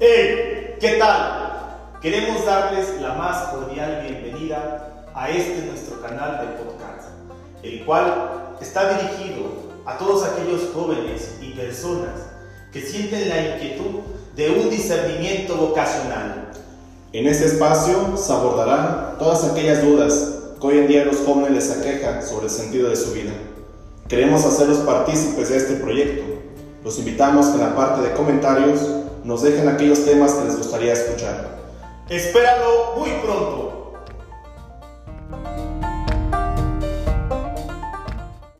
¡Hey! ¿Qué tal? Queremos darles la más cordial bienvenida a este nuestro canal de podcast, el cual está dirigido a todos aquellos jóvenes y personas que sienten la inquietud de un discernimiento vocacional. En este espacio se abordarán todas aquellas dudas que hoy en día los jóvenes les aquejan sobre el sentido de su vida. Queremos hacerlos partícipes de este proyecto. Los invitamos que en la parte de comentarios nos dejen aquellos temas que les gustaría escuchar. Espéralo muy pronto.